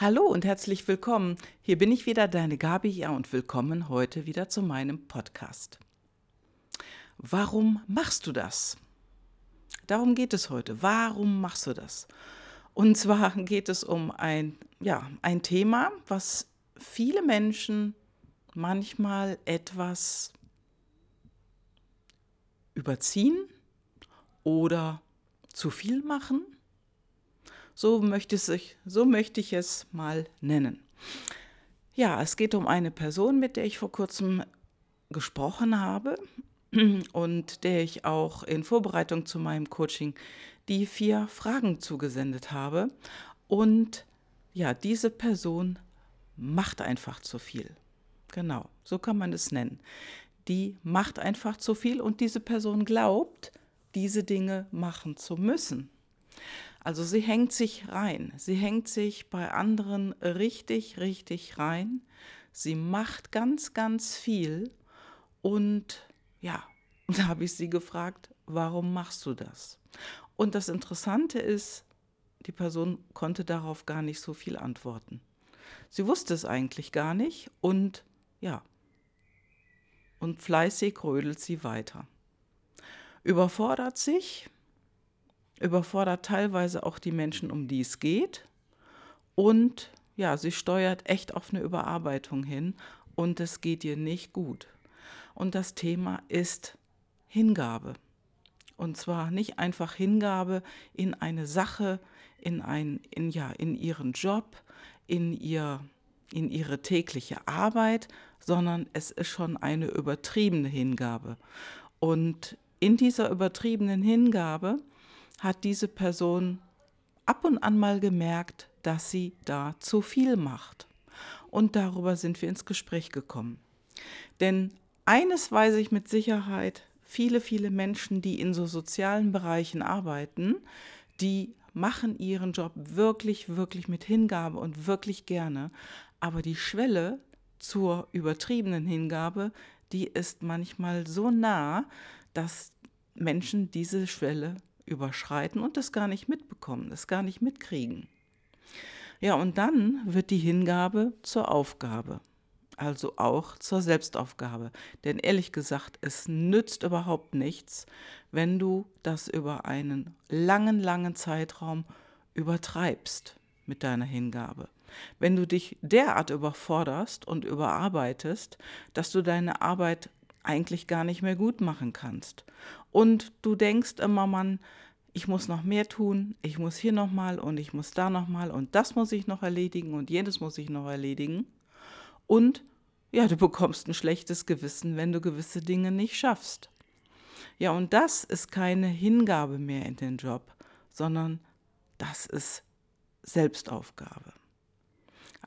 Hallo und herzlich willkommen. Hier bin ich wieder, deine Gabi, ja, und willkommen heute wieder zu meinem Podcast. Warum machst du das? Darum geht es heute. Warum machst du das? Und zwar geht es um ein, ja, ein Thema, was viele Menschen manchmal etwas überziehen oder zu viel machen so möchte, ich, so möchte ich es mal nennen. Ja, es geht um eine Person, mit der ich vor kurzem gesprochen habe und der ich auch in Vorbereitung zu meinem Coaching die vier Fragen zugesendet habe. Und ja, diese Person macht einfach zu viel. Genau, so kann man es nennen. Die macht einfach zu viel und diese Person glaubt, diese Dinge machen zu müssen. Also sie hängt sich rein. Sie hängt sich bei anderen richtig, richtig rein. Sie macht ganz, ganz viel. Und ja, da habe ich sie gefragt, warum machst du das? Und das Interessante ist, die Person konnte darauf gar nicht so viel antworten. Sie wusste es eigentlich gar nicht und ja, und fleißig rödelt sie weiter. Überfordert sich, überfordert teilweise auch die Menschen, um die es geht. Und ja, sie steuert echt auf eine Überarbeitung hin und es geht ihr nicht gut. Und das Thema ist Hingabe. Und zwar nicht einfach Hingabe in eine Sache, in, ein, in, ja, in ihren Job, in, ihr, in ihre tägliche Arbeit, sondern es ist schon eine übertriebene Hingabe. Und in dieser übertriebenen Hingabe hat diese Person ab und an mal gemerkt, dass sie da zu viel macht. Und darüber sind wir ins Gespräch gekommen. Denn eines weiß ich mit Sicherheit, viele, viele Menschen, die in so sozialen Bereichen arbeiten, die machen ihren Job wirklich, wirklich mit Hingabe und wirklich gerne. Aber die Schwelle zur übertriebenen Hingabe, die ist manchmal so nah, dass Menschen diese Schwelle überschreiten und das gar nicht mitbekommen, das gar nicht mitkriegen. Ja, und dann wird die Hingabe zur Aufgabe, also auch zur Selbstaufgabe. Denn ehrlich gesagt, es nützt überhaupt nichts, wenn du das über einen langen, langen Zeitraum übertreibst mit deiner Hingabe. Wenn du dich derart überforderst und überarbeitest, dass du deine Arbeit eigentlich gar nicht mehr gut machen kannst. Und du denkst immer, Mann, ich muss noch mehr tun, ich muss hier nochmal und ich muss da nochmal und das muss ich noch erledigen und jenes muss ich noch erledigen. Und ja, du bekommst ein schlechtes Gewissen, wenn du gewisse Dinge nicht schaffst. Ja, und das ist keine Hingabe mehr in den Job, sondern das ist Selbstaufgabe.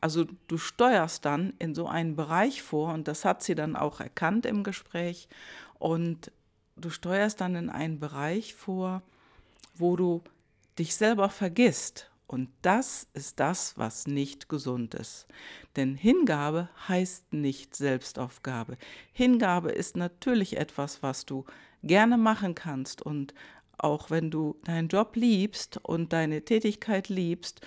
Also du steuerst dann in so einen Bereich vor und das hat sie dann auch erkannt im Gespräch und du steuerst dann in einen Bereich vor, wo du dich selber vergisst. Und das ist das, was nicht gesund ist. Denn Hingabe heißt nicht Selbstaufgabe. Hingabe ist natürlich etwas, was du gerne machen kannst. Und auch wenn du deinen Job liebst und deine Tätigkeit liebst,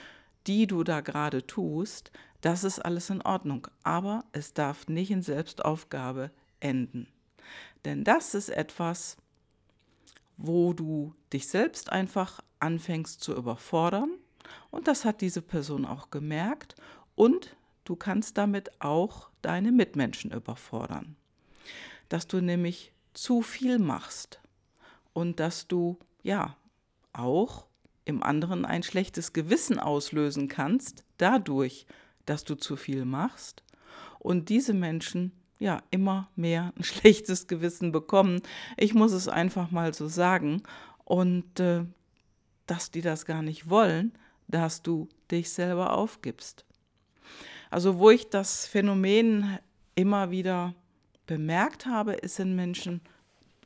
die du da gerade tust, das ist alles in Ordnung. Aber es darf nicht in Selbstaufgabe enden. Denn das ist etwas, wo du dich selbst einfach anfängst zu überfordern. Und das hat diese Person auch gemerkt. Und du kannst damit auch deine Mitmenschen überfordern. Dass du nämlich zu viel machst und dass du ja auch im anderen ein schlechtes Gewissen auslösen kannst, dadurch, dass du zu viel machst. Und diese Menschen ja immer mehr ein schlechtes Gewissen bekommen. Ich muss es einfach mal so sagen. Und äh, dass die das gar nicht wollen, dass du dich selber aufgibst. Also wo ich das Phänomen immer wieder bemerkt habe, ist in Menschen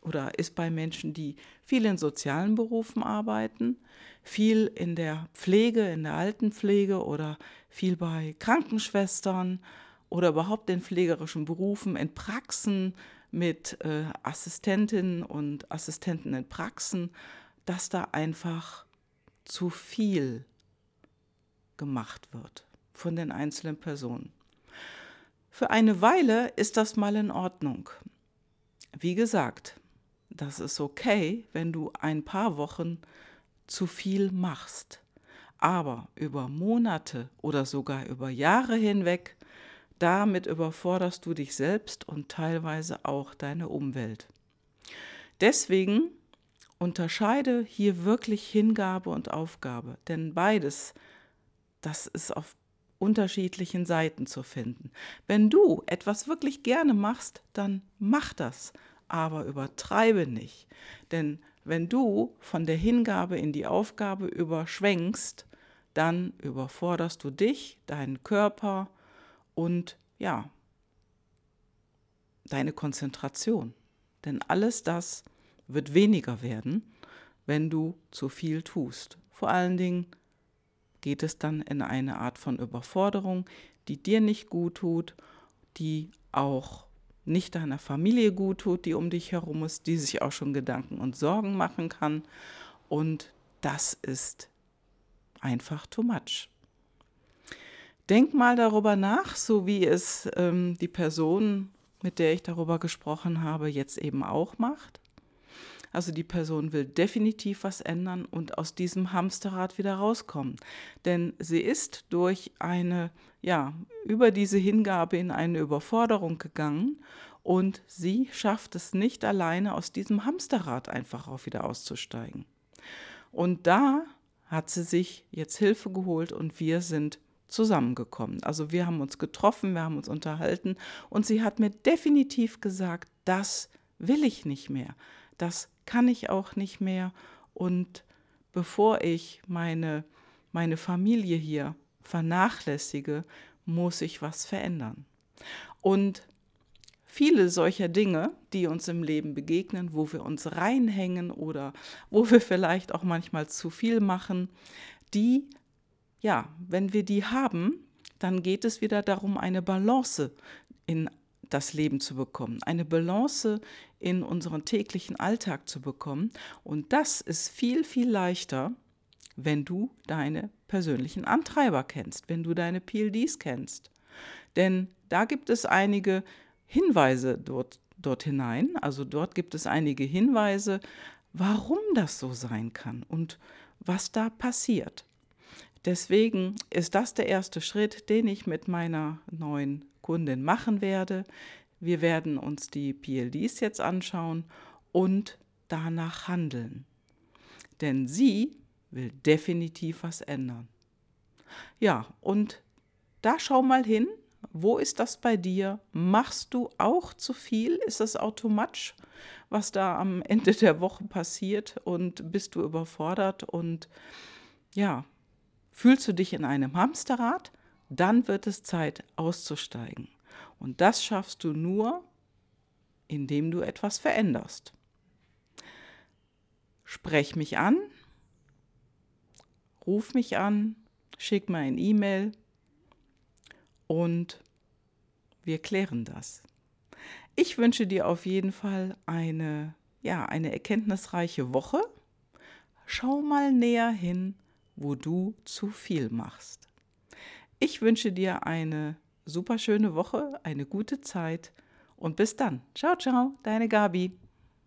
oder ist bei Menschen, die viel in sozialen Berufen arbeiten, viel in der Pflege, in der Altenpflege oder viel bei Krankenschwestern oder überhaupt in pflegerischen Berufen, in Praxen mit äh, Assistentinnen und Assistenten in Praxen, dass da einfach zu viel gemacht wird von den einzelnen Personen. Für eine Weile ist das mal in Ordnung. Wie gesagt, das ist okay, wenn du ein paar Wochen zu viel machst. Aber über Monate oder sogar über Jahre hinweg, damit überforderst du dich selbst und teilweise auch deine Umwelt. Deswegen unterscheide hier wirklich Hingabe und Aufgabe, denn beides, das ist auf unterschiedlichen Seiten zu finden. Wenn du etwas wirklich gerne machst, dann mach das, aber übertreibe nicht. Denn wenn du von der Hingabe in die Aufgabe überschwenkst, dann überforderst du dich, deinen Körper und ja, deine Konzentration. Denn alles das wird weniger werden, wenn du zu viel tust. Vor allen Dingen geht es dann in eine Art von Überforderung, die dir nicht gut tut, die auch nicht deiner Familie gut tut, die um dich herum ist, die sich auch schon Gedanken und Sorgen machen kann. Und das ist einfach too much. Denk mal darüber nach, so wie es ähm, die Person, mit der ich darüber gesprochen habe, jetzt eben auch macht. Also die Person will definitiv was ändern und aus diesem Hamsterrad wieder rauskommen. Denn sie ist durch eine, ja, über diese Hingabe in eine Überforderung gegangen und sie schafft es nicht alleine aus diesem Hamsterrad einfach auch wieder auszusteigen. Und da hat sie sich jetzt Hilfe geholt und wir sind zusammengekommen. Also wir haben uns getroffen, wir haben uns unterhalten und sie hat mir definitiv gesagt, das will ich nicht mehr das kann ich auch nicht mehr. Und bevor ich meine, meine Familie hier vernachlässige, muss ich was verändern. Und viele solcher Dinge, die uns im Leben begegnen, wo wir uns reinhängen oder wo wir vielleicht auch manchmal zu viel machen, die, ja, wenn wir die haben, dann geht es wieder darum, eine Balance in das Leben zu bekommen, eine Balance in unseren täglichen Alltag zu bekommen. Und das ist viel, viel leichter, wenn du deine persönlichen Antreiber kennst, wenn du deine PLDs kennst. Denn da gibt es einige Hinweise dort, dort hinein, also dort gibt es einige Hinweise, warum das so sein kann und was da passiert. Deswegen ist das der erste Schritt, den ich mit meiner neuen Kundin machen werde. Wir werden uns die PLDs jetzt anschauen und danach handeln. Denn sie will definitiv was ändern. Ja, und da schau mal hin, wo ist das bei dir? Machst du auch zu viel? Ist das automatisch, was da am Ende der Woche passiert? Und bist du überfordert? Und ja, fühlst du dich in einem Hamsterrad? dann wird es Zeit auszusteigen. Und das schaffst du nur, indem du etwas veränderst. Sprech mich an, ruf mich an, schick mir ein E-Mail und wir klären das. Ich wünsche dir auf jeden Fall eine, ja, eine erkenntnisreiche Woche. Schau mal näher hin, wo du zu viel machst. Ich wünsche dir eine super schöne Woche, eine gute Zeit und bis dann. Ciao, ciao, deine Gabi.